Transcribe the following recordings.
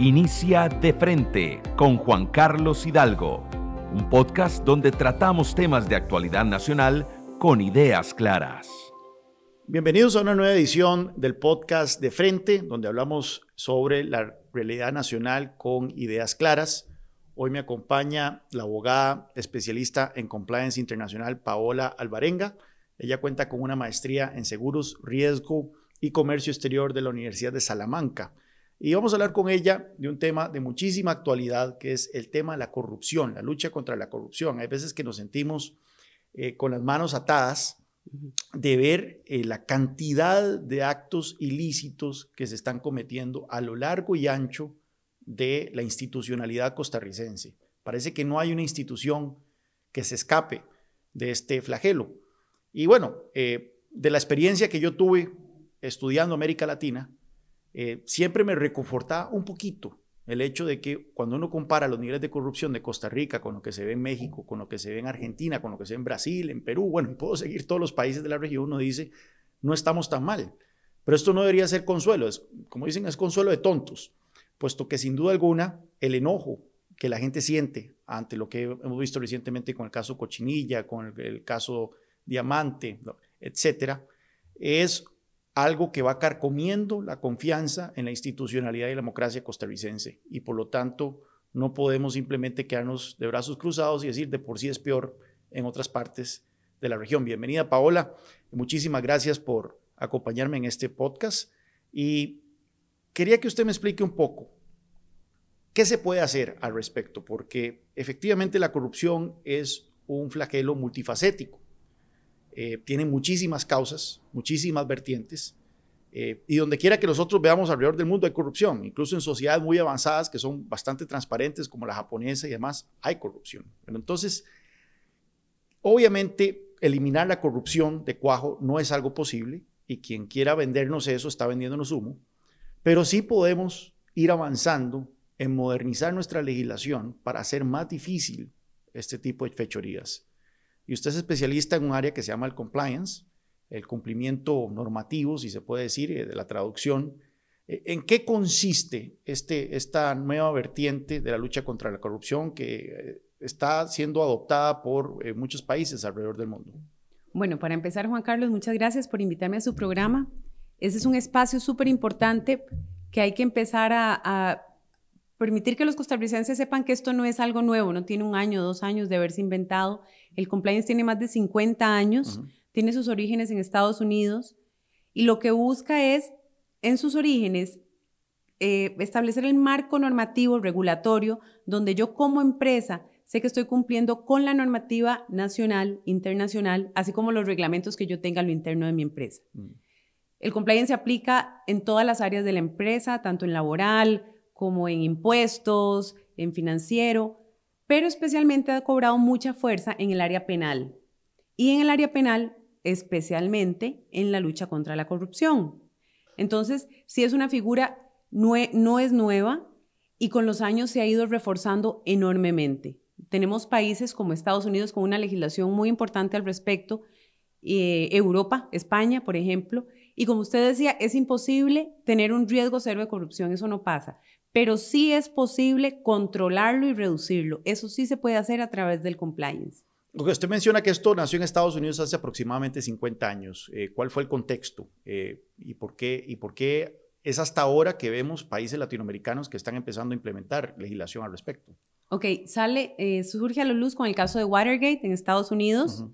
Inicia de frente con Juan Carlos Hidalgo, un podcast donde tratamos temas de actualidad nacional con ideas claras. Bienvenidos a una nueva edición del podcast de frente, donde hablamos sobre la realidad nacional con ideas claras. Hoy me acompaña la abogada especialista en compliance internacional Paola Alvarenga. Ella cuenta con una maestría en seguros, riesgo y comercio exterior de la Universidad de Salamanca y vamos a hablar con ella de un tema de muchísima actualidad, que es el tema de la corrupción, la lucha contra la corrupción. Hay veces que nos sentimos eh, con las manos atadas de ver eh, la cantidad de actos ilícitos que se están cometiendo a lo largo y ancho de la institucionalidad costarricense. Parece que no hay una institución que se escape de este flagelo. Y bueno, eh, de la experiencia que yo tuve estudiando América Latina, eh, siempre me reconforta un poquito el hecho de que cuando uno compara los niveles de corrupción de Costa Rica con lo que se ve en México, con lo que se ve en Argentina, con lo que se ve en Brasil, en Perú, bueno, puedo seguir todos los países de la región, uno dice, no estamos tan mal. Pero esto no debería ser consuelo, es, como dicen, es consuelo de tontos, puesto que sin duda alguna el enojo que la gente siente ante lo que hemos visto recientemente con el caso Cochinilla, con el, el caso Diamante, etcétera, es algo que va carcomiendo la confianza en la institucionalidad y la democracia costarricense. Y por lo tanto, no podemos simplemente quedarnos de brazos cruzados y decir de por sí es peor en otras partes de la región. Bienvenida, Paola. Muchísimas gracias por acompañarme en este podcast. Y quería que usted me explique un poco qué se puede hacer al respecto, porque efectivamente la corrupción es un flagelo multifacético. Eh, tiene muchísimas causas, muchísimas vertientes, eh, y donde quiera que nosotros veamos alrededor del mundo hay corrupción, incluso en sociedades muy avanzadas que son bastante transparentes como la japonesa y demás, hay corrupción. Pero entonces, obviamente, eliminar la corrupción de cuajo no es algo posible y quien quiera vendernos eso está vendiéndonos humo, pero sí podemos ir avanzando en modernizar nuestra legislación para hacer más difícil este tipo de fechorías y usted es especialista en un área que se llama el compliance, el cumplimiento normativo, si se puede decir, eh, de la traducción. Eh, ¿En qué consiste este, esta nueva vertiente de la lucha contra la corrupción que eh, está siendo adoptada por muchos países alrededor del mundo? Bueno, para empezar, Juan Carlos, muchas gracias por invitarme a su programa. Ese es un espacio súper importante que hay que empezar a, a permitir que los costarricenses sepan que esto no es algo nuevo, no tiene un año, dos años de haberse inventado. El compliance tiene más de 50 años, tiene sus orígenes en Estados Unidos y lo que busca es, en sus orígenes, eh, establecer el marco normativo regulatorio donde yo como empresa sé que estoy cumpliendo con la normativa nacional, internacional, así como los reglamentos que yo tenga a lo interno de mi empresa. Mm. El compliance se aplica en todas las áreas de la empresa, tanto en laboral, como en impuestos, en financiero, pero especialmente ha cobrado mucha fuerza en el área penal. Y en el área penal, especialmente en la lucha contra la corrupción. Entonces, si es una figura, no, no es nueva y con los años se ha ido reforzando enormemente. Tenemos países como Estados Unidos con una legislación muy importante al respecto, eh, Europa, España, por ejemplo, y como usted decía, es imposible tener un riesgo cero de corrupción, eso no pasa pero sí es posible controlarlo y reducirlo. Eso sí se puede hacer a través del compliance. Usted menciona que esto nació en Estados Unidos hace aproximadamente 50 años. Eh, ¿Cuál fue el contexto eh, y, por qué, y por qué es hasta ahora que vemos países latinoamericanos que están empezando a implementar legislación al respecto? Ok, sale, eh, surge a la luz con el caso de Watergate en Estados Unidos.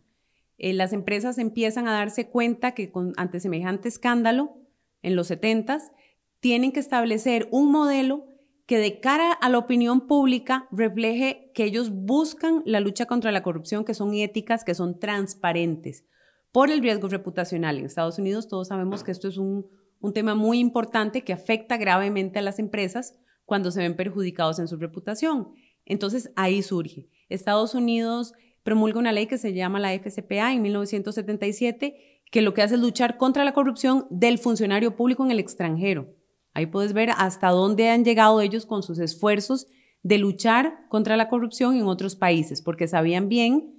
las empresas empiezan a darse cuenta que ante semejante escándalo en los 70s, tienen que establecer un modelo que de cara a la opinión pública refleje que ellos buscan la lucha contra la corrupción, que son éticas, que son transparentes, por el riesgo reputacional. En Estados Unidos todos sabemos que esto es un, un tema muy importante que afecta gravemente a las empresas cuando se ven perjudicados en su reputación. Entonces ahí surge. Estados Unidos promulga una ley que se llama la FCPA en 1977, que lo que hace es luchar contra la corrupción del funcionario público en el extranjero. Ahí puedes ver hasta dónde han llegado ellos con sus esfuerzos de luchar contra la corrupción en otros países, porque sabían bien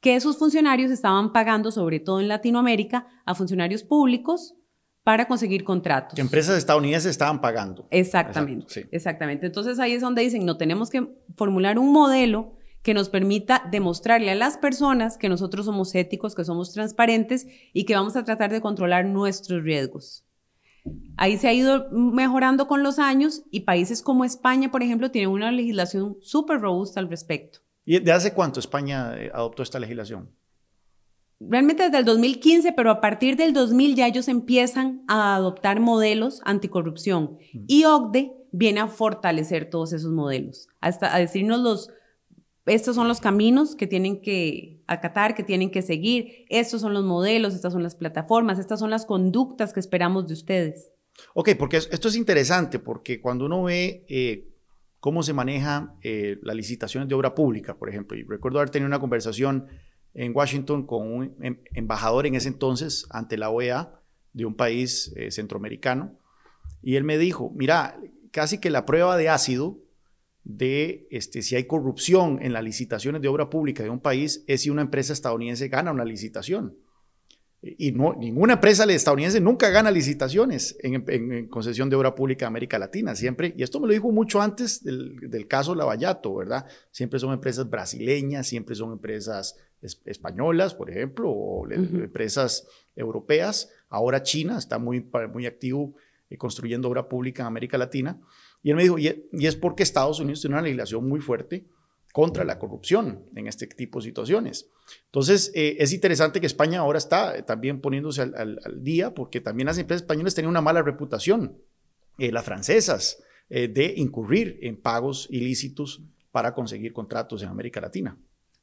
que esos funcionarios estaban pagando, sobre todo en Latinoamérica, a funcionarios públicos para conseguir contratos. Que empresas estadounidenses estaban pagando. Exactamente, exactamente. Entonces ahí es donde dicen, no, tenemos que formular un modelo que nos permita demostrarle a las personas que nosotros somos éticos, que somos transparentes y que vamos a tratar de controlar nuestros riesgos. Ahí se ha ido mejorando con los años y países como España, por ejemplo, tienen una legislación súper robusta al respecto. ¿Y de hace cuánto España eh, adoptó esta legislación? realmente desde el 2015, pero a partir del 2000 ya ellos empiezan a adoptar modelos anticorrupción. Y OCDE viene a fortalecer todos esos modelos, hasta a decirnos los, estos son los caminos que tienen que acatar, que tienen que seguir, estos son los modelos, estas son las plataformas, estas son las conductas que esperamos de ustedes. Ok, porque esto es interesante, porque cuando uno ve eh, cómo se maneja eh, las licitaciones de obra pública, por ejemplo, y recuerdo haber tenido una conversación en Washington con un em, embajador en ese entonces ante la OEA de un país eh, centroamericano. Y él me dijo, mira, casi que la prueba de ácido de este, si hay corrupción en las licitaciones de obra pública de un país es si una empresa estadounidense gana una licitación. Y no, ninguna empresa estadounidense nunca gana licitaciones en, concesión de obra pública en América Latina, siempre, y esto me lo dijo mucho antes del, del caso Lavallato, ¿verdad? Siempre son empresas brasileñas, siempre son empresas españolas, por ejemplo, o empresas europeas. Ahora China está muy, muy activo eh, construyendo obra pública en América Latina. Y él me dijo, y, es porque Estados Unidos tiene una legislación muy fuerte contra la corrupción en este tipo de situaciones. Entonces, eh, es interesante que España ahora está eh, también poniéndose al, día, porque también las empresas españolas tenían una mala reputación, las francesas, de incurrir en pagos ilícitos para conseguir contratos en América Latina.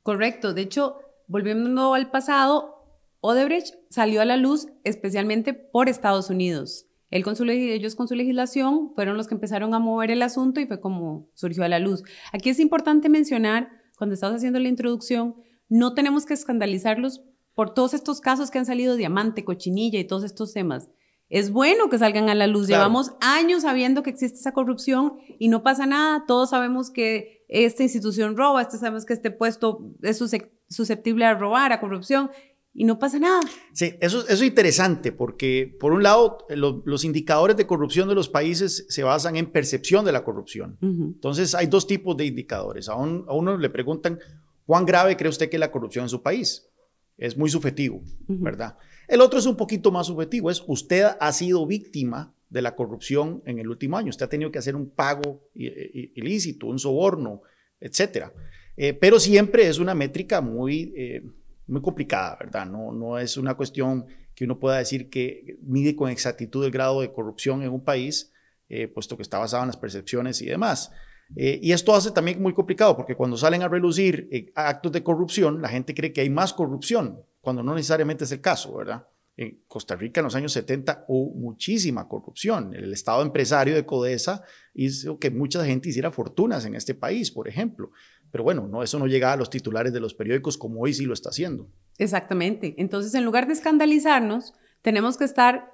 Correcto. De hecho, volviendo al pasado, Odebrecht salió a la luz especialmente por Estados Unidos. Él con su, ellos con su legislación fueron los que empezaron a mover el asunto y fue como surgió a la luz. Aquí es importante mencionar, cuando estamos haciendo la introducción, no tenemos que escandalizarlos por todos estos casos que han salido, diamante, cochinilla y todos estos temas. Es bueno que salgan a la luz. Llevamos años sabiendo que existe esa corrupción y no pasa nada. Todos sabemos que esta institución roba, este sabemos que este puesto es susceptible a robar, a corrupción, y no pasa nada. Sí, eso, es interesante porque, por un lado, los indicadores de corrupción de los países se basan en percepción de la corrupción. Entonces, hay dos tipos de indicadores. A, uno le preguntan, ¿cuán grave cree usted que es la corrupción en su país? Es muy subjetivo, ¿verdad? El otro es un poquito más subjetivo, es usted ha sido víctima de la corrupción en el último año. Usted ha tenido que hacer un pago ilícito, un soborno, etcétera. Eh, pero siempre es una métrica muy, eh, muy complicada, ¿verdad? No, no es una cuestión que uno pueda decir que mide con exactitud el grado de corrupción en un país, eh, puesto que está basado en las percepciones y demás. y esto hace también muy complicado, porque cuando salen a relucir actos de corrupción, la gente cree que hay más corrupción, cuando no necesariamente es el caso, ¿verdad? En Costa Rica en los años 70 hubo muchísima corrupción. El estado empresario de Codesa hizo que mucha gente hiciera fortunas en este país, por ejemplo. Pero bueno, no, eso no llega a los titulares de los periódicos como hoy sí lo está haciendo. Exactamente. Entonces, en lugar de escandalizarnos, tenemos que estar,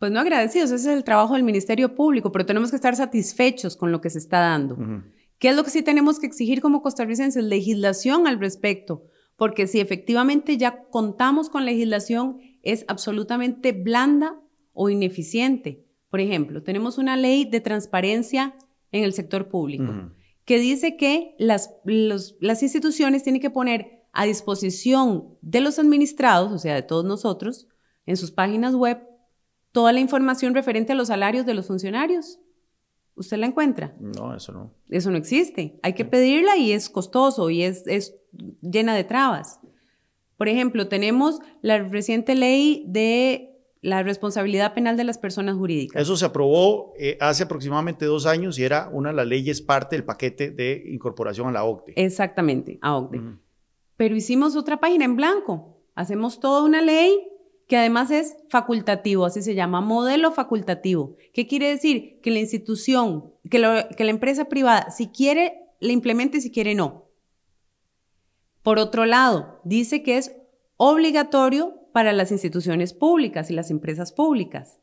pues no agradecidos, ese es el trabajo del Ministerio Público, pero tenemos que estar satisfechos con lo que se está dando. ¿Qué es lo que sí tenemos que exigir como costarricenses? Legislación al respecto, porque si efectivamente ya contamos con legislación, es absolutamente blanda o ineficiente. Por ejemplo, tenemos una ley de transparencia en el sector público que dice que las, las instituciones tienen que poner a disposición de los administrados, o sea, de todos nosotros, en sus páginas web, toda la información referente a los salarios de los funcionarios. ¿Usted la encuentra? No, eso no. Eso no existe. Hay que pedirla y es costoso y es, es llena de trabas. Por ejemplo, tenemos la reciente ley de la responsabilidad penal de las personas jurídicas. Eso se aprobó eh, hace aproximadamente dos años y era una de las leyes parte del paquete de incorporación a la OCDE. Exactamente, a OCDE. Pero hicimos otra página en blanco. Hacemos toda una ley que además es facultativo, así se llama, modelo facultativo. ¿Qué quiere decir? Que la institución, que, que la empresa privada, si quiere, la implemente, si quiere, no. Por otro lado, dice que es obligatorio para las instituciones públicas y las empresas públicas.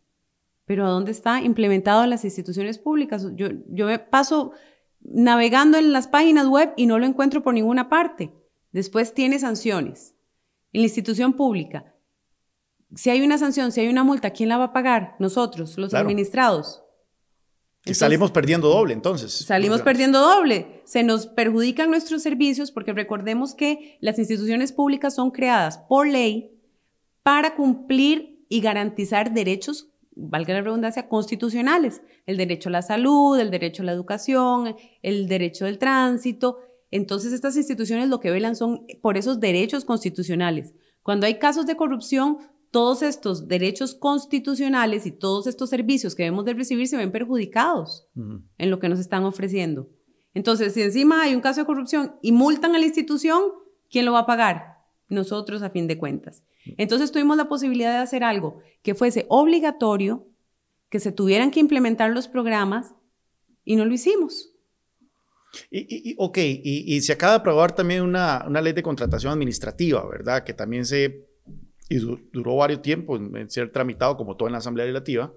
Pero ¿a dónde está implementado en las instituciones públicas? Yo, yo paso navegando en las páginas web y no lo encuentro por ninguna parte. Después tiene sanciones. En la institución pública, si hay una sanción, si hay una multa, ¿quién la va a pagar? Nosotros, los administrados. Y salimos perdiendo doble, entonces. Salimos perdiendo doble. Se nos perjudican nuestros servicios porque recordemos que las instituciones públicas son creadas por ley para cumplir y garantizar derechos, valga la redundancia, constitucionales. El derecho a la salud, el derecho a la educación, el derecho del tránsito. Entonces estas instituciones lo que velan son por esos derechos constitucionales. Cuando hay casos de corrupción, todos estos derechos constitucionales y todos estos servicios que debemos de recibir se ven perjudicados en lo que nos están ofreciendo. Entonces, si encima hay un caso de corrupción y multan a la institución, ¿quién lo va a pagar? Nosotros a fin de cuentas. Entonces tuvimos la posibilidad de hacer algo que fuese obligatorio, que se tuvieran que implementar los programas y no lo hicimos. Y, ok, y, se acaba de aprobar también una, una ley de contratación administrativa, ¿verdad? Que también se y duró varios tiempos en ser tramitado como todo en la Asamblea Legislativa,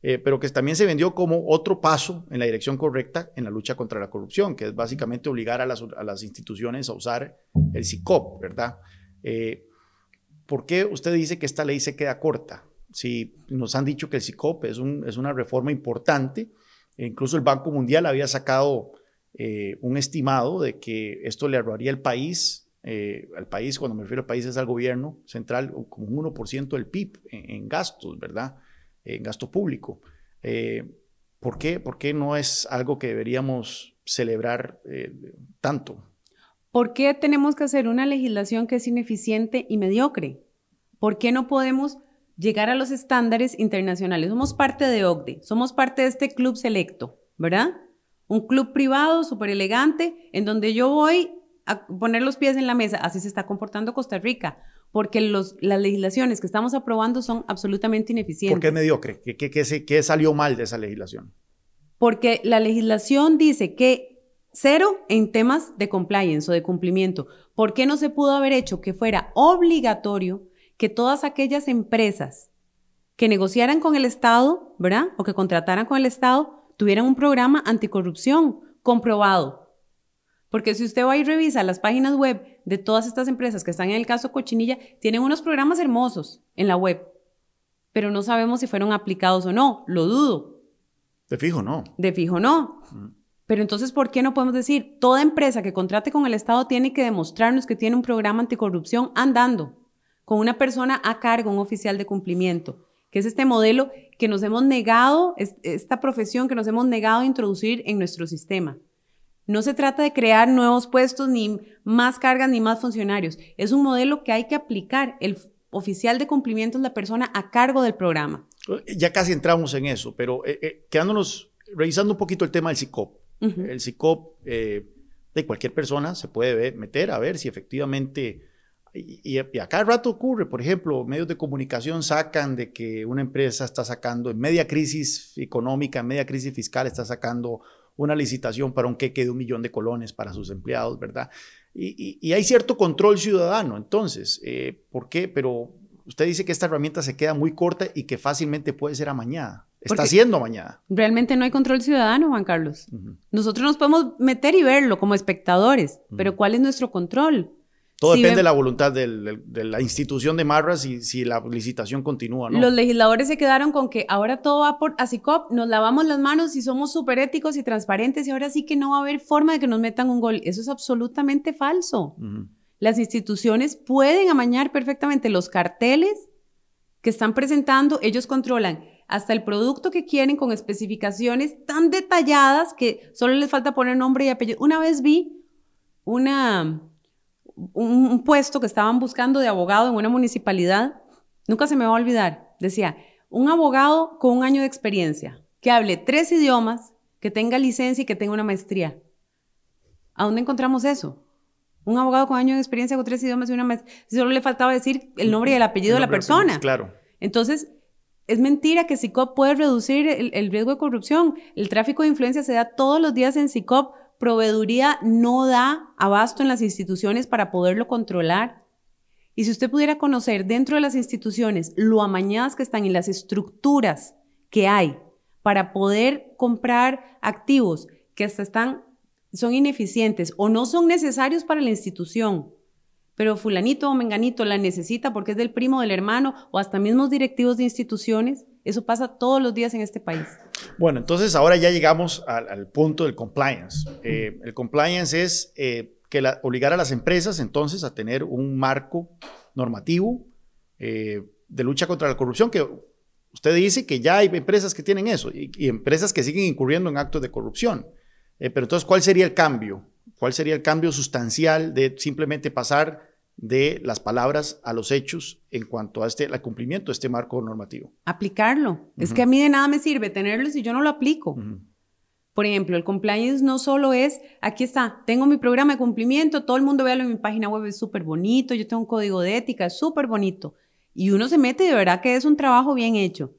eh, pero que también se vendió como otro paso en la dirección correcta en la lucha contra la corrupción, que es básicamente obligar a las, a las instituciones a usar el SICOP, ¿verdad? Eh, ¿Por qué usted dice que esta ley se queda corta? Si nos han dicho que el SICOP es, un, es una reforma importante, e incluso el Banco Mundial había sacado eh, un estimado de que esto le ahorraría al país eh, al país, cuando me refiero al país es al gobierno central, como un 1% del PIB en, gastos, ¿verdad? En gasto público. Eh, ¿por, qué, ¿Por qué no es algo que deberíamos celebrar eh, tanto? ¿Por qué tenemos que hacer una legislación que es ineficiente y mediocre? ¿Por qué no podemos llegar a los estándares internacionales? Somos parte de OCDE, somos parte de este club selecto, ¿verdad? Un club privado súper elegante en donde yo voy a poner los pies en la mesa. Así se está comportando Costa Rica, porque los, las legislaciones que estamos aprobando son absolutamente ineficientes. ¿Por qué es mediocre? ¿Qué, qué, qué, salió mal de esa legislación? Porque la legislación dice que cero en temas de compliance o de cumplimiento. ¿Por qué no se pudo haber hecho que fuera obligatorio que todas aquellas empresas que negociaran con el Estado, ¿verdad? O que contrataran con el Estado, tuvieran un programa anticorrupción comprobado, porque si usted va y revisa las páginas web de todas estas empresas que están en el caso Cochinilla, tienen unos programas hermosos en la web, pero no sabemos si fueron aplicados o no. Lo dudo. De fijo no. De fijo no. Mm. Pero entonces, ¿por qué no podemos decir, toda empresa que contrate con el Estado tiene que demostrarnos que tiene un programa anticorrupción andando, con una persona a cargo, un oficial de cumplimiento, que es este modelo que nos hemos negado, esta profesión que nos hemos negado a introducir en nuestro sistema? No se trata de crear nuevos puestos, ni más cargas, ni más funcionarios. Es un modelo que hay que aplicar. El oficial de cumplimiento es la persona a cargo del programa. Ya casi entramos en eso, pero eh, eh, quedándonos, revisando un poquito el tema del CICOP. El CICOP eh, de cualquier persona se puede meter a ver si efectivamente... Y, y, a cada rato ocurre, por ejemplo, medios de comunicación sacan de que una empresa está sacando en media crisis económica, en media crisis fiscal, está sacando una licitación para un queque de un millón de colones para sus empleados, ¿verdad? Y, hay cierto control ciudadano, entonces, eh, ¿por qué? Pero usted dice que esta herramienta se queda muy corta y que fácilmente puede ser amañada. Está siendo amañada. Realmente no hay control ciudadano, Juan Carlos. Nosotros nos podemos meter y verlo como espectadores, pero ¿cuál es nuestro control? Todo depende de la voluntad de la institución de Marras y si la licitación continúa, ¿no? Los legisladores se quedaron con que ahora todo va por ASICOP, nos lavamos las manos y somos súper éticos y transparentes y ahora sí que no va a haber forma de que nos metan un gol. Eso es absolutamente falso. Las instituciones pueden amañar perfectamente los carteles que están presentando, ellos controlan hasta el producto que quieren con especificaciones tan detalladas que solo les falta poner nombre y apellido. Una vez vi una un, puesto que estaban buscando de abogado en una municipalidad, nunca se me va a olvidar, decía, un abogado con un año de experiencia, que hable tres idiomas, que tenga licencia y que tenga una maestría. ¿A dónde encontramos eso? Un abogado con año de experiencia con tres idiomas y una maestría. Solo le faltaba decir el nombre y el apellido de la persona. Claro. Entonces, es mentira que SICOP puede reducir el, el, riesgo de corrupción. El tráfico de influencia se da todos los días en SICOP proveeduría no da abasto en las instituciones para poderlo controlar. Y si usted pudiera conocer dentro de las instituciones lo amañadas que están y las estructuras que hay para poder comprar activos que hasta están, son ineficientes o no son necesarios para la institución, pero fulanito o menganito la necesita porque es del primo, del hermano o hasta mismos directivos de instituciones. Eso pasa todos los días en este país. Bueno, entonces ahora ya llegamos al, punto del compliance. Eh, el compliance es eh, que obligar a las empresas entonces a tener un marco normativo eh, de lucha contra la corrupción que usted dice que ya hay empresas que tienen eso y, y empresas que siguen incurriendo en actos de corrupción. pero entonces, ¿cuál sería el cambio? ¿Cuál sería el cambio sustancial de simplemente pasar de las palabras a los hechos en cuanto a este el cumplimiento de este marco normativo. Aplicarlo. Es que a mí de nada me sirve tenerlo si yo no lo aplico. Por ejemplo, el compliance no solo es, aquí está, tengo mi programa de cumplimiento, todo el mundo véalo en mi página web, es súper bonito, yo tengo un código de ética, es súper bonito. Y uno se mete y de verdad que es un trabajo bien hecho.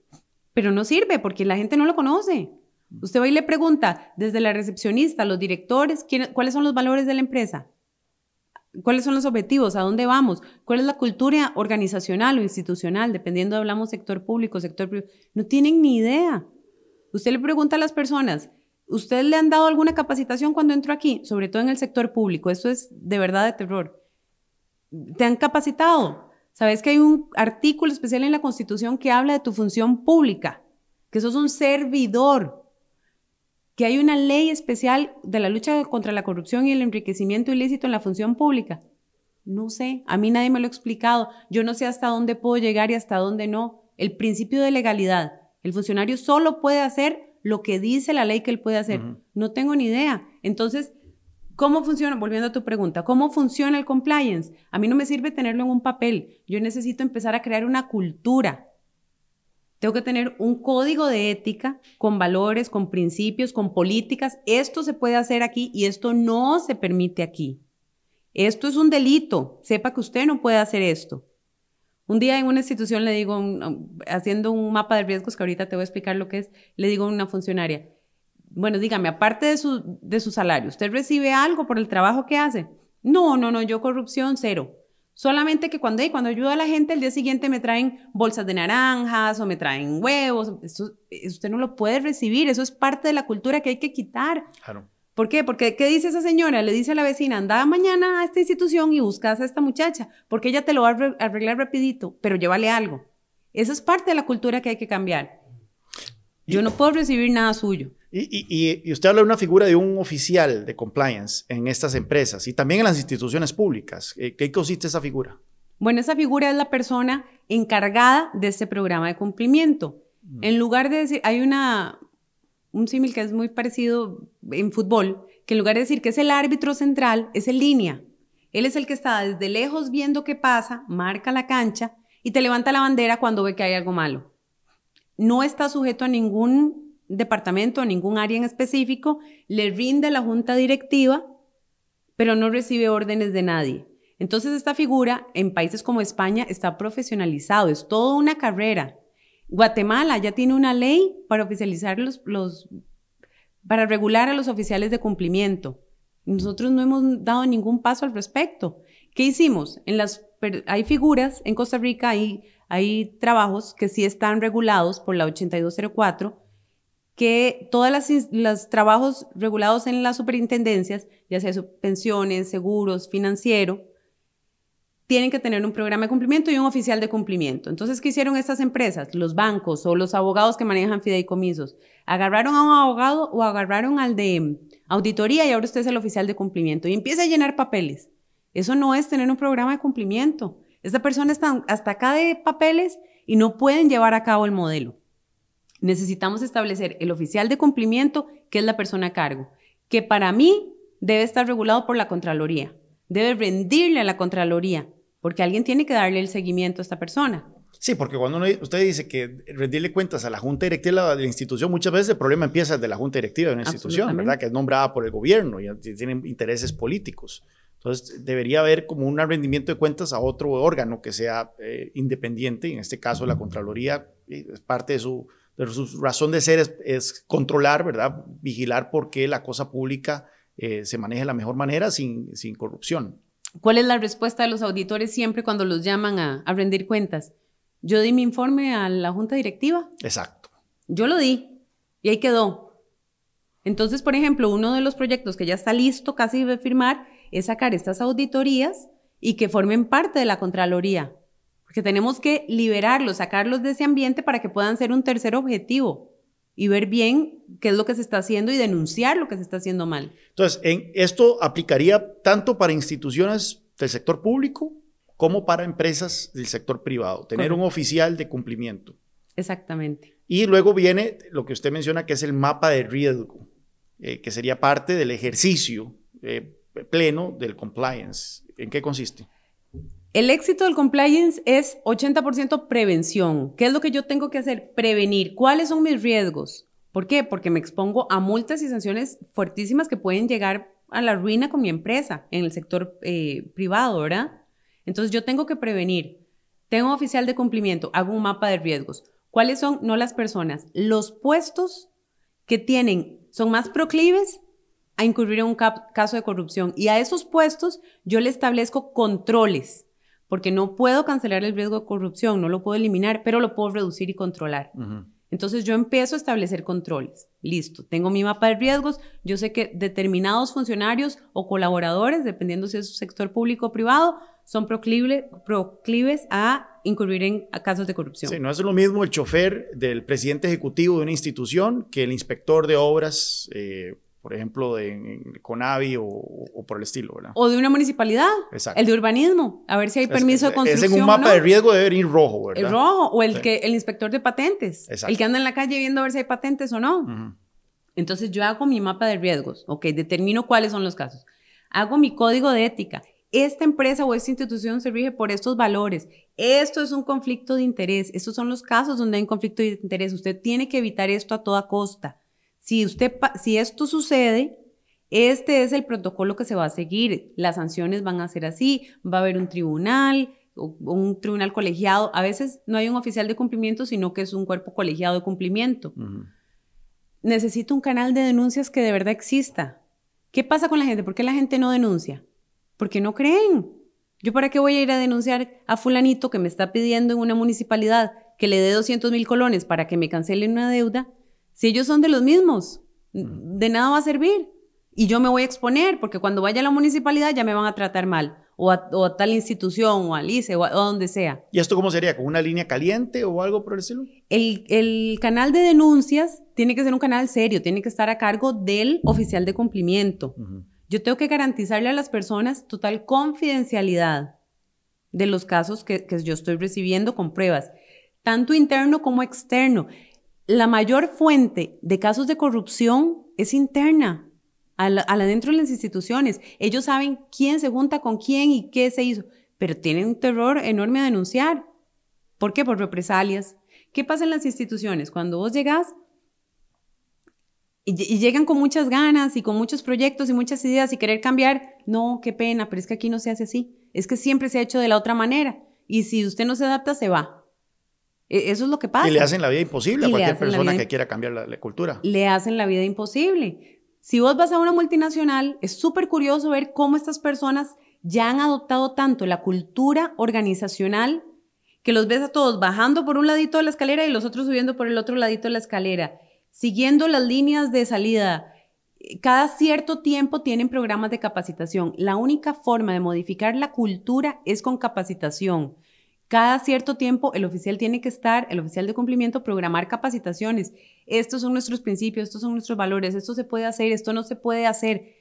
Pero no sirve porque la gente no lo conoce. Usted va y le pregunta desde la recepcionista, los directores, ¿cuáles son los valores de la empresa? ¿Cuáles son los objetivos? ¿A dónde vamos? ¿Cuál es la cultura organizacional o institucional? Dependiendo, hablamos sector público, sector privado. No tienen ni idea. Usted le pregunta a las personas, ¿usted le han dado alguna capacitación cuando entró aquí? Sobre todo en el sector público. Esto es de verdad de terror. ¿Te han capacitado? ¿Sabes que hay un artículo especial en la Constitución que habla de tu función pública? Que sos un servidor que hay una ley especial de la lucha contra la corrupción y el enriquecimiento ilícito en la función pública. No sé, a mí nadie me lo ha explicado. Yo no sé hasta dónde puedo llegar y hasta dónde no. El principio de legalidad. El funcionario solo puede hacer lo que dice la ley que él puede hacer. No tengo ni idea. Entonces, ¿cómo funciona? Volviendo a tu pregunta, ¿cómo funciona el compliance? A mí no me sirve tenerlo en un papel. Yo necesito empezar a crear una cultura tengo que tener un código de ética con valores, con principios, con políticas. Esto se puede hacer aquí y esto no se permite aquí. Esto es un delito. Sepa que usted no puede hacer esto. Un día en una institución le digo, haciendo un mapa de riesgos, que ahorita te voy a explicar lo que es, le digo a una funcionaria, bueno, dígame, aparte de su, de su salario, ¿usted recibe algo por el trabajo que hace? No, no, no, yo corrupción cero. Solamente que cuando, cuando ayudo a la gente, el día siguiente me traen bolsas de naranjas o me traen huevos. Eso, usted no lo puede recibir. Eso es parte de la cultura que hay que quitar. Claro. ¿Por qué? Porque, ¿qué dice esa señora? Le dice a la vecina, anda mañana a esta institución y buscas a esta muchacha, porque ella te lo va a arreglar rapidito, pero llévale algo. Eso es parte de la cultura que hay que cambiar. Yo no puedo recibir nada suyo. Y, usted habla de una figura de un oficial de compliance en estas empresas y también en las instituciones públicas. Eh, ¿Qué consiste esa figura? Bueno, esa figura es la persona encargada de este programa de cumplimiento. Mm. En lugar de decir, hay una, un símil que es muy parecido en fútbol, que en lugar de decir que es el árbitro central, es el línea. Él es el que está desde lejos viendo qué pasa, marca la cancha y te levanta la bandera cuando ve que hay algo malo. No está sujeto a ningún departamento, ningún área en específico, le rinde la junta directiva, pero no recibe órdenes de nadie. Entonces esta figura en países como España está profesionalizado, es toda una carrera. Guatemala ya tiene una ley para oficializar los, los para regular a los oficiales de cumplimiento. Nosotros no hemos dado ningún paso al respecto. ¿Qué hicimos? En las, hay figuras, en Costa Rica hay, hay trabajos que sí están regulados por la 8204, que todos los trabajos regulados en las superintendencias, ya sea pensiones, seguros, financiero, tienen que tener un programa de cumplimiento y un oficial de cumplimiento. Entonces, ¿qué hicieron estas empresas? Los bancos o los abogados que manejan fideicomisos. Agarraron a un abogado o agarraron al de auditoría y ahora usted es el oficial de cumplimiento y empieza a llenar papeles. Eso no es tener un programa de cumplimiento. Esta persona está hasta acá de papeles y no pueden llevar a cabo el modelo necesitamos establecer el oficial de cumplimiento, que es la persona a cargo, que para mí debe estar regulado por la Contraloría, debe rendirle a la Contraloría, porque alguien tiene que darle el seguimiento a esta persona. Sí, porque cuando usted dice que rendirle cuentas a la junta directiva de la institución, muchas veces el problema empieza desde la junta directiva de una institución, ¿verdad? Que es nombrada por el gobierno y tienen intereses políticos. Entonces, debería haber como un rendimiento de cuentas a otro órgano que sea eh, independiente, en este caso la Contraloría es parte de su pero su razón de ser es, controlar, ¿verdad? Vigilar por qué la cosa pública eh, se maneja de la mejor manera sin, sin corrupción. ¿Cuál es la respuesta de los auditores siempre cuando los llaman a, a rendir cuentas? Yo di mi informe a la junta directiva. Exacto. Yo lo di y ahí quedó. Entonces, por ejemplo, uno de los proyectos que ya está listo casi de firmar es sacar estas auditorías y que formen parte de la Contraloría. Porque tenemos que liberarlos, sacarlos de ese ambiente para que puedan ser un tercer objetivo y ver bien qué es lo que se está haciendo y denunciar lo que se está haciendo mal. Entonces, en, esto aplicaría tanto para instituciones del sector público como para empresas del sector privado, tener un oficial de cumplimiento. Exactamente. Y luego viene lo que usted menciona, que es el mapa de riesgo, eh, que sería parte del ejercicio eh, pleno del compliance. ¿En qué consiste? El éxito del compliance es 80% prevención. ¿Qué es lo que yo tengo que hacer? Prevenir. ¿Cuáles son mis riesgos? ¿Por qué? Porque me expongo a multas y sanciones fuertísimas que pueden llegar a la ruina con mi empresa en el sector eh, privado, ¿verdad? Entonces yo tengo que prevenir. Tengo un oficial de cumplimiento, hago un mapa de riesgos. ¿Cuáles son? No las personas, los puestos que tienen, son más proclives a incurrir en un caso de corrupción. Y a esos puestos yo le establezco controles porque no puedo cancelar el riesgo de corrupción, no lo puedo eliminar, pero lo puedo reducir y controlar. Entonces yo empiezo a establecer controles. Listo, tengo mi mapa de riesgos, yo sé que determinados funcionarios o colaboradores, dependiendo si es sector público o privado, son proclives a incurrir en casos de corrupción. Sí, no es lo mismo el chofer del presidente ejecutivo de una institución que el inspector de obras eh, por ejemplo, de Conavi o, por el estilo, ¿verdad? O de una municipalidad. Exacto. El de urbanismo, a ver si hay permiso de construcción. Es en un mapa de riesgo debe ir rojo, ¿verdad? El rojo, o el, que, el inspector de patentes, Exacto. el que anda en la calle viendo a ver si hay patentes o no. Entonces yo hago mi mapa de riesgos, ok, determino cuáles son los casos. Hago mi código de ética. Esta empresa o esta institución se rige por estos valores. Esto es un conflicto de interés. Estos son los casos donde hay un conflicto de interés. Usted tiene que evitar esto a toda costa. Si, usted, si esto sucede, este es el protocolo que se va a seguir. Las sanciones van a ser así, va a haber un tribunal, un tribunal colegiado. A veces no hay un oficial de cumplimiento, sino que es un cuerpo colegiado de cumplimiento. Necesito un canal de denuncias que de verdad exista. ¿Qué pasa con la gente? ¿Por qué la gente no denuncia? Porque no creen. ¿Yo para qué voy a ir a denunciar a fulanito que me está pidiendo en una municipalidad que le dé 200 mil colones para que me cancele una deuda si ellos son de los mismos, de nada va a servir. Y yo me voy a exponer, porque cuando vaya a la municipalidad ya me van a tratar mal, o a, tal institución, o al ICE, o a, donde sea. ¿Y esto cómo sería? ¿Con una línea caliente o algo por el estilo? El, canal de denuncias tiene que ser un canal serio, tiene que estar a cargo del oficial de cumplimiento. Yo tengo que garantizarle a las personas total confidencialidad de los casos que, que yo estoy recibiendo con pruebas, tanto interno como externo la mayor fuente de casos de corrupción es interna, a la, dentro de las instituciones. Ellos saben quién se junta con quién y qué se hizo, pero tienen un terror enorme a denunciar. ¿Por qué? Por represalias. ¿Qué pasa en las instituciones? Cuando vos llegas y, y, llegan con muchas ganas y con muchos proyectos y muchas ideas y querer cambiar, no, qué pena, pero es que aquí no se hace así. Es que siempre se ha hecho de la otra manera. Y si usted no se adapta, se va. E, eso es lo que pasa. Y le hacen la vida imposible a cualquier persona que quiera cambiar la, cultura. Le hacen la vida imposible. Si vos vas a una multinacional, es súper curioso ver cómo estas personas ya han adoptado tanto la cultura organizacional que los ves a todos bajando por un ladito de la escalera y los otros subiendo por el otro ladito de la escalera, siguiendo las líneas de salida. Cada cierto tiempo tienen programas de capacitación. La única forma de modificar la cultura es con capacitación. Cada cierto tiempo el oficial tiene que estar, el oficial de cumplimiento, programar capacitaciones. Estos son nuestros principios, estos son nuestros valores, esto se puede hacer, esto no se puede hacer.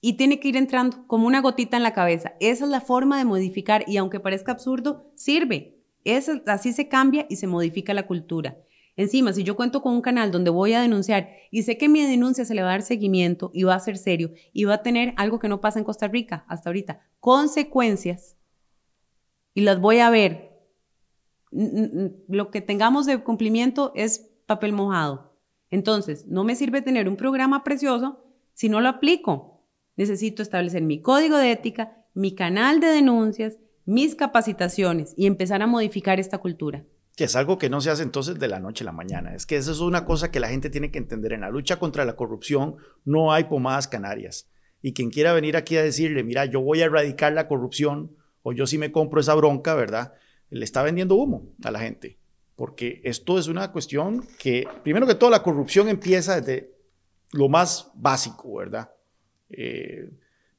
Y tiene que ir entrando como una gotita en la cabeza. Esa es la forma de modificar y aunque parezca absurdo, sirve. Es, así se cambia y se modifica la cultura. Encima, si yo cuento con un canal donde voy a denunciar y sé que mi denuncia se le va a dar seguimiento y va a ser serio y va a tener algo que no pasa en Costa Rica hasta ahorita, consecuencias, y las voy a ver lo que tengamos de cumplimiento es papel mojado. Entonces, no me sirve tener un programa precioso si no lo aplico. Necesito establecer mi código de ética, mi canal de denuncias, mis capacitaciones y empezar a modificar esta cultura. Que es algo que no se hace entonces de la noche a la mañana. Es que eso es una cosa que la gente tiene que entender. En la lucha contra la corrupción no hay pomadas canarias. Y quien quiera venir aquí a decirle, mira, yo voy a erradicar la corrupción o yo sí me compro esa bronca, ¿verdad? Le está vendiendo humo a la gente. Porque esto es una cuestión que, primero que todo, la corrupción empieza desde lo más básico, ¿verdad? Eh,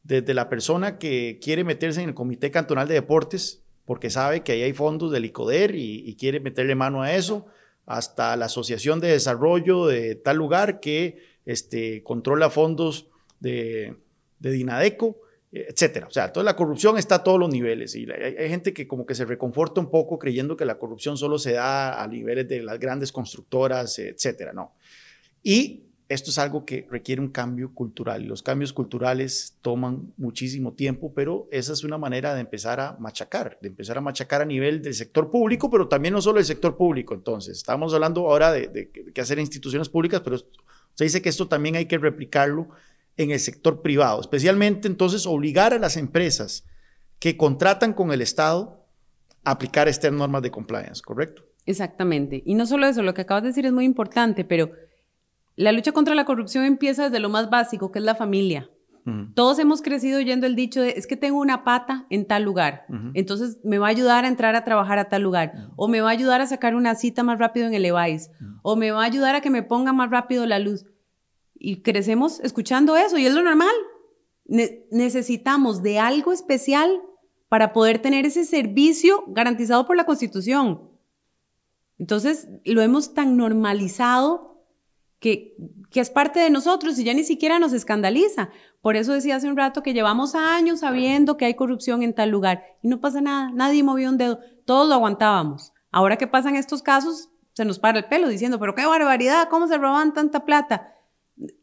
desde la persona que quiere meterse en el Comité Cantonal de Deportes, porque sabe que ahí hay fondos del ICODER y, quiere meterle mano a eso, hasta la Asociación de Desarrollo de tal lugar que este, controla fondos de, de Dinadeco, etcétera. O sea, toda la corrupción está a todos los niveles y hay, gente que como que se reconforta un poco creyendo que la corrupción solo se da a niveles de las grandes constructoras, etcétera. No. Y esto es algo que requiere un cambio cultural. Los cambios culturales toman muchísimo tiempo, pero esa es una manera de empezar a machacar, de empezar a machacar a nivel del sector público, pero también no solo del sector público. Entonces, estamos hablando ahora de, de, qué hacer instituciones públicas, pero se dice que esto también hay que replicarlo en el sector privado, especialmente entonces obligar a las empresas que contratan con el Estado a aplicar estas normas de compliance, ¿correcto? Exactamente. Y no solo eso, lo que acabas de decir es muy importante, pero la lucha contra la corrupción empieza desde lo más básico, que es la familia. Todos hemos crecido oyendo el dicho de, es que tengo una pata en tal lugar, entonces me va a ayudar a entrar a trabajar a tal lugar, o me va a ayudar a sacar una cita más rápido en el EVAIS, o me va a ayudar a que me ponga más rápido la luz. Y crecemos escuchando eso, y es lo normal. necesitamos de algo especial para poder tener ese servicio garantizado por la Constitución. Entonces, lo hemos tan normalizado que, es parte de nosotros y ya ni siquiera nos escandaliza. Por eso decía hace un rato que llevamos años sabiendo que hay corrupción en tal lugar y no pasa nada, nadie movió un dedo, todos lo aguantábamos. Ahora que pasan estos casos, se nos para el pelo diciendo, pero qué barbaridad, ¿cómo se roban tanta plata?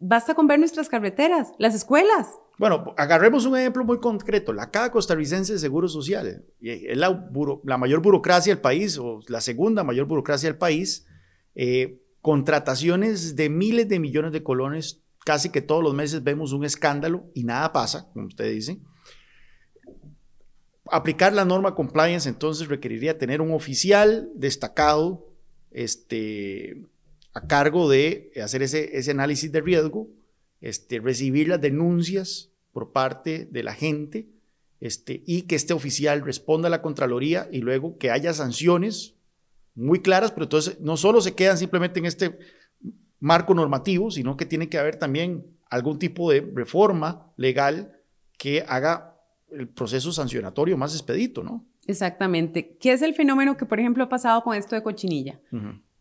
Basta con ver nuestras carreteras, las escuelas. Bueno, agarremos un ejemplo muy concreto, la Caja Costarricense de Seguro Social. Es la, mayor burocracia del país, o la segunda mayor burocracia del país. Eh, contrataciones de miles de millones de colones, casi que todos los meses vemos un escándalo y nada pasa, como usted dice. Aplicar la norma compliance entonces requeriría tener un oficial destacado este, a cargo de hacer ese, ese análisis de riesgo, este, recibir las denuncias por parte de la gente este, y que este oficial responda a la Contraloría y luego que haya sanciones muy claras, pero entonces no solo se quedan simplemente en este marco normativo, sino que tiene que haber también algún tipo de reforma legal que haga el proceso sancionatorio más expedito, ¿no? Exactamente. ¿Qué es el fenómeno que, por ejemplo, ha pasado con esto de cochinilla?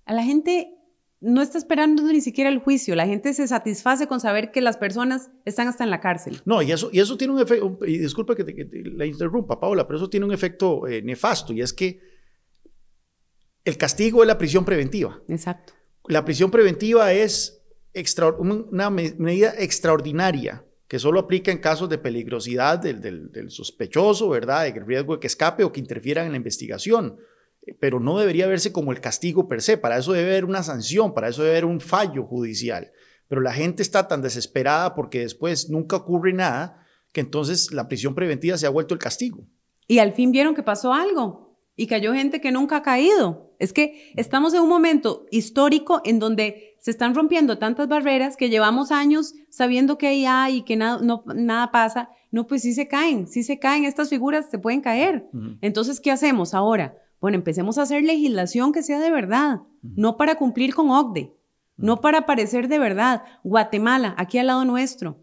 A la gente no está esperando ni siquiera el juicio, la gente se satisface con saber que las personas están hasta en la cárcel. No, y eso, y eso tiene un efecto, y disculpa que, te, la interrumpa, Paola, pero eso tiene un efecto eh, nefasto, y es que el castigo es la prisión preventiva. Exacto. La prisión preventiva es una medida extraordinaria que solo aplica en casos de peligrosidad del, sospechoso, ¿verdad? De riesgo de que escape o que interfieran en la investigación. Pero no debería verse como el castigo per se. Para eso debe haber una sanción, para eso debe haber un fallo judicial. Pero la gente está tan desesperada porque después nunca ocurre nada que entonces la prisión preventiva se ha vuelto el castigo. Y al fin vieron que pasó algo y cayó gente que nunca ha caído. Es que estamos en un momento histórico en donde se están rompiendo tantas barreras que llevamos años sabiendo que hay hay y que nada, no, nada pasa. No, pues sí se caen, sí se caen, estas figuras se pueden caer. Entonces, ¿qué hacemos ahora? Bueno, empecemos a hacer legislación que sea de verdad, no para cumplir con OCDE, no para parecer de verdad. Guatemala, aquí al lado nuestro,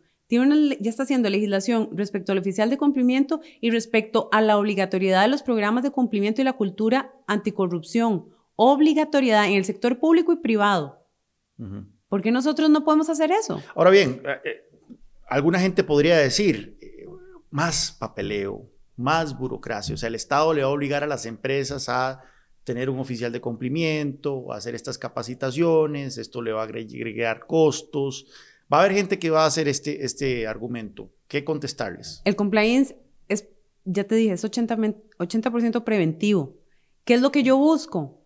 ya está haciendo legislación respecto al oficial de cumplimiento y respecto a la obligatoriedad de los programas de cumplimiento y la cultura anticorrupción. Obligatoriedad en el sector público y privado. ¿Por qué nosotros no podemos hacer eso? Ahora bien, eh, eh, alguna gente podría decir, eh, más papeleo, más burocracia. O sea, el Estado le va a obligar a las empresas a tener un oficial de cumplimiento, a hacer estas capacitaciones, esto le va a agregar costos, Va a haber gente que va a hacer este, este argumento. ¿Qué contestarles? El compliance es, ya te dije, es 80%, 80 preventivo. ¿Qué es lo que yo busco?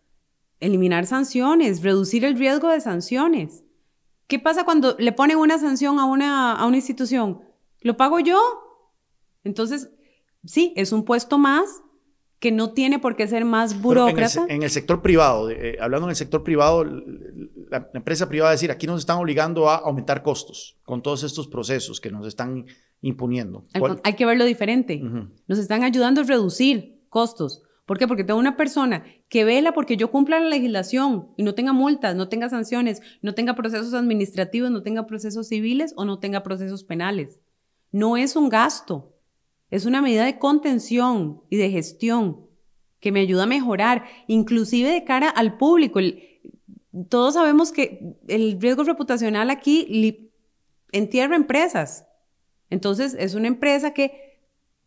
Eliminar sanciones, reducir el riesgo de sanciones. ¿Qué pasa cuando le ponen una sanción a una, a una institución? ¿Lo pago yo? Entonces, sí, es un puesto más que no tiene por qué ser más burócrata. En el, sector privado, eh, hablando en el sector privado, la, empresa privada va a decir, aquí nos están obligando a aumentar costos con todos estos procesos que nos están imponiendo. Hay que verlo diferente. Nos están ayudando a reducir costos. ¿Por qué? Porque tengo una persona que vela porque yo cumpla la legislación y no tenga multas, no tenga sanciones, no tenga procesos administrativos, no tenga procesos civiles o no tenga procesos penales. No es un gasto, es una medida de contención y de gestión que me ayuda a mejorar, inclusive de cara al público. todos sabemos que el riesgo reputacional aquí entierra empresas. Entonces, es una empresa que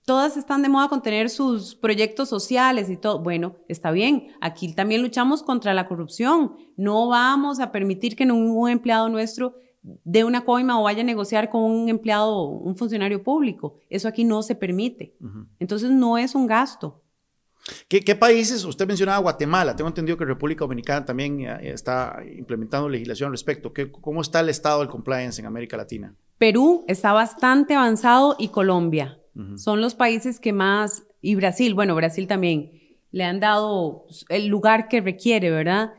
todas están de moda con tener sus proyectos sociales y todo. Bueno, está bien. Aquí también luchamos contra la corrupción. No vamos a permitir que ningún empleado nuestro dé una coima o vaya a negociar con un empleado, un funcionario público. Eso aquí no se permite. Entonces, no es un gasto. ¿Qué, países? Usted mencionaba Guatemala. Tengo entendido que República Dominicana también eh, está implementando legislación al respecto. ¿Cómo está el estado del compliance en América Latina? Perú está bastante avanzado y Colombia. Son los países que más, y Brasil, bueno, Brasil también, le han dado el lugar que requiere, ¿verdad?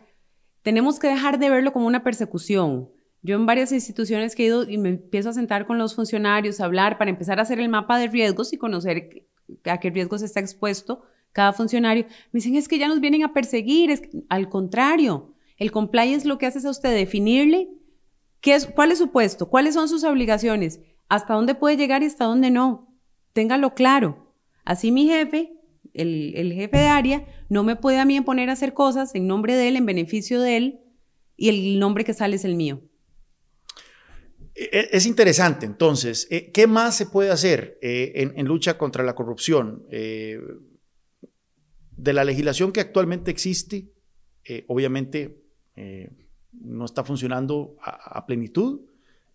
Tenemos que dejar de verlo como una persecución. Yo en varias instituciones que he ido y me empiezo a sentar con los funcionarios, a hablar para empezar a hacer el mapa de riesgos y conocer a qué riesgos está expuesto cada funcionario, me dicen, es que ya nos vienen a perseguir. Es al contrario, el compliance lo que hace es a usted definirle qué es, cuál es su puesto, cuáles son sus obligaciones, hasta dónde puede llegar y hasta dónde no. Téngalo claro. Así mi jefe, el, el jefe de área, no me puede a mí poner a hacer cosas en nombre de él, en beneficio de él, y el nombre que sale es el mío. E, e, es interesante, entonces, eh, ¿qué más se puede hacer eh, en, lucha contra la corrupción? Eh, de la legislación que actualmente existe, obviamente no está funcionando a, plenitud.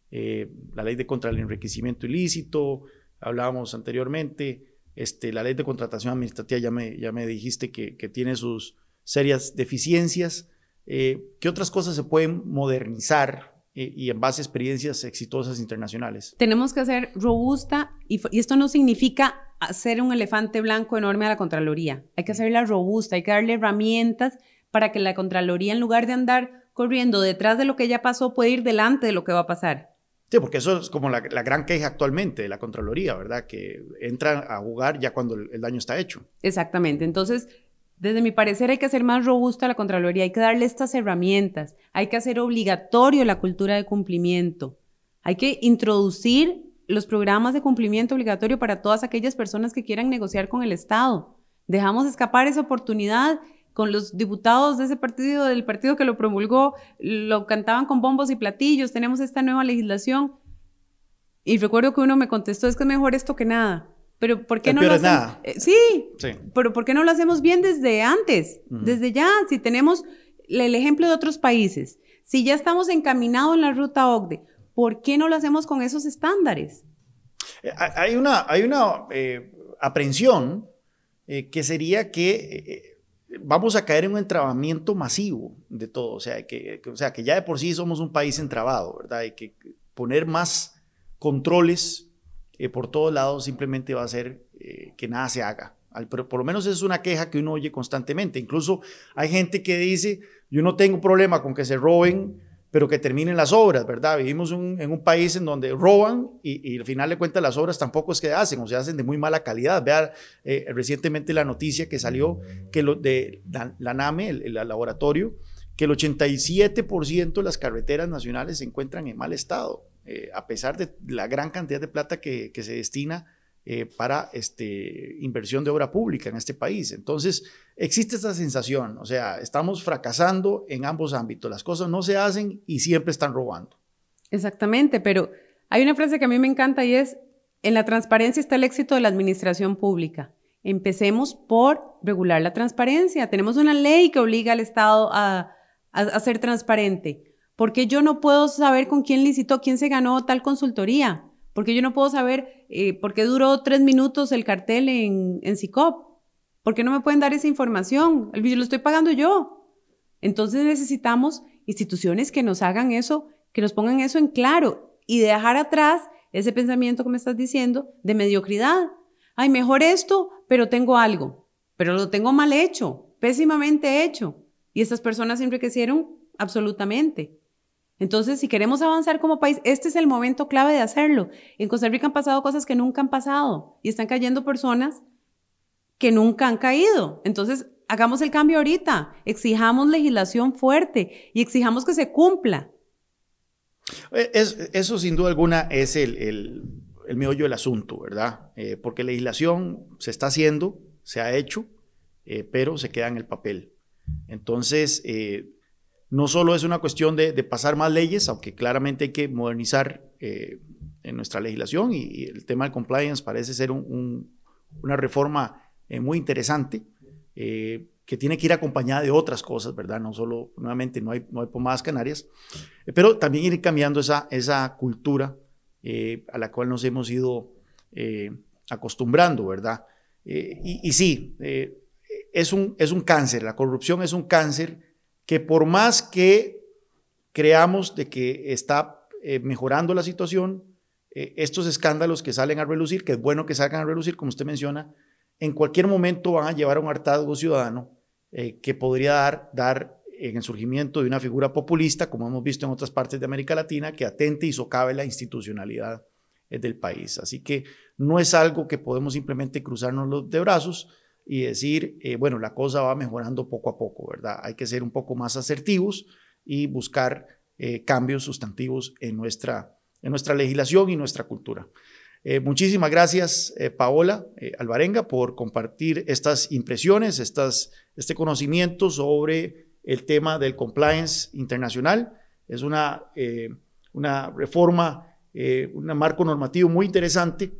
La ley de contra el enriquecimiento ilícito, hablábamos anteriormente, este, la ley de contratación administrativa, ya me, ya me dijiste que, tiene sus serias deficiencias. ¿Qué otras cosas se pueden modernizar y en base a experiencias exitosas internacionales. Tenemos que ser robusta y, esto no significa hacer un elefante blanco enorme a la Contraloría. Hay que hacerla robusta, hay que darle herramientas para que la Contraloría, en lugar de andar corriendo detrás de lo que ya pasó, pueda ir delante de lo que va a pasar. Sí, porque eso es como la, gran queja actualmente de la Contraloría, ¿verdad? Que entran a jugar ya cuando el daño está hecho. Exactamente. Entonces, desde mi parecer hay que hacer más robusta la Contraloría, hay que darle estas herramientas, hay que hacer obligatorio la cultura de cumplimiento, hay que introducir los programas de cumplimiento obligatorio para todas aquellas personas que quieran negociar con el Estado. Dejamos escapar esa oportunidad con los diputados de ese partido, del partido que lo promulgó, lo cantaban con bombos y platillos, tenemos esta nueva legislación. Y recuerdo que uno me contestó, es que es mejor esto que nada. Pero ¿por qué no, lo hacemos? Eh, sí, pero ¿por qué no lo hacemos bien desde antes? Desde ya, si tenemos el ejemplo de otros países, si ya estamos encaminados en la ruta OCDE, ¿por qué no lo hacemos con esos estándares? Eh, hay una, hay una eh, aprensión que sería que vamos a caer en un entrabamiento masivo de todo, o sea, que, o sea, que ya de por sí somos un país entrabado, ¿verdad? Hay que poner más controles eh, por todos lados simplemente va a hacer eh, que nada se haga. Pero por lo menos es una queja que uno oye constantemente. Incluso hay gente que dice, yo no tengo problema con que se roben, pero que terminen las obras, ¿verdad? Vivimos en un país en donde roban y, al final de cuentas las obras tampoco es que hacen, o se hacen de muy mala calidad. Vea eh, recientemente la noticia que salió que lo, de la, NAME, el, el laboratorio, que el 87% de las carreteras nacionales se encuentran en mal estado. Eh, a pesar de la gran cantidad de plata que, se destina eh, para este, inversión de obra pública en este país. Entonces, existe esta sensación, o sea, estamos fracasando en ambos ámbitos, las cosas no se hacen y siempre están robando. Exactamente, pero hay una frase que a mí me encanta y es, en la transparencia está el éxito de la administración pública. Empecemos por regular la transparencia. Tenemos una ley que obliga al Estado a, a ser transparente. ¿Por qué yo no puedo saber con quién licitó, quién se ganó tal consultoría? ¿Por qué yo no puedo saber eh, por qué duró tres minutos el cartel en, en CICOP? ¿Por qué no me pueden dar esa información? El lo estoy pagando yo. Entonces necesitamos instituciones que nos hagan eso, que nos pongan eso en claro y dejar atrás ese pensamiento que me estás diciendo de mediocridad. Ay, mejor esto, pero tengo algo, pero lo tengo mal hecho, pésimamente hecho. Y estas personas se enriquecieron absolutamente. Entonces, si queremos avanzar como país, este es el momento clave de hacerlo. En Costa Rica han pasado cosas que nunca han pasado y están cayendo personas que nunca han caído. Entonces, hagamos el cambio ahorita, exijamos legislación fuerte y exijamos que se cumpla. eso sin duda alguna es el, el meollo del asunto, ¿verdad? Eh, porque legislación se está haciendo, se ha hecho, eh, pero se queda en el papel. Entonces, eh, no solo es una cuestión de, pasar más leyes, aunque claramente hay que modernizar en nuestra legislación y, el tema del compliance parece ser una reforma muy interesante que tiene que ir acompañada de otras cosas, ¿verdad? No solo, nuevamente, no hay, no hay pomadas canarias, pero también ir cambiando esa, esa cultura eh, a la cual nos hemos ido eh, acostumbrando, ¿verdad? Eh, y, sí, es, un, es un cáncer, la corrupción es un cáncer que por más que creamos de que está mejorando la situación, estos escándalos que salen a relucir, que es bueno que salgan a relucir, como usted menciona, en cualquier momento van a llevar a un hartazgo ciudadano que podría dar, dar en el surgimiento de una figura populista, como hemos visto en otras partes de América Latina, que atente y socave la institucionalidad eh, del país. Así que no es algo que podemos simplemente cruzarnos los de brazos y decir, eh, bueno, la cosa va mejorando poco a poco, ¿verdad? Hay que ser un poco más asertivos y buscar eh, cambios sustantivos en nuestra, en nuestra legislación y nuestra cultura. muchísimas gracias, Paola Alvarenga, por compartir estas impresiones, estas, este conocimiento sobre el tema del compliance internacional. Es una, eh, una reforma, eh, un marco normativo muy interesante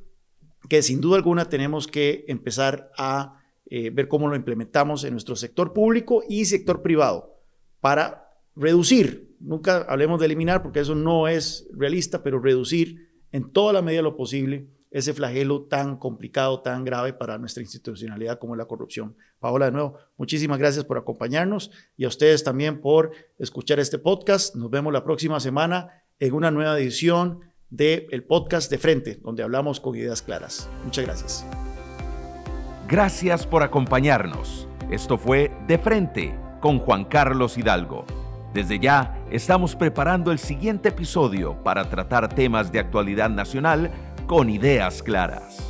que sin duda alguna tenemos que empezar a eh, ver cómo lo implementamos en nuestro sector público y sector privado para reducir, nunca hablemos de eliminar porque eso no es realista, pero reducir en toda la medida de lo posible ese flagelo tan complicado, tan grave para nuestra institucionalidad como la corrupción. Paola, de nuevo, muchísimas gracias por acompañarnos y a ustedes también por escuchar este podcast. Nos vemos la próxima semana en una nueva edición del el podcast de frente, donde hablamos con ideas claras. Muchas gracias. Gracias por acompañarnos. Esto fue De Frente con Juan Carlos Hidalgo. Desde ya estamos preparando el siguiente episodio para tratar temas de actualidad nacional con ideas claras.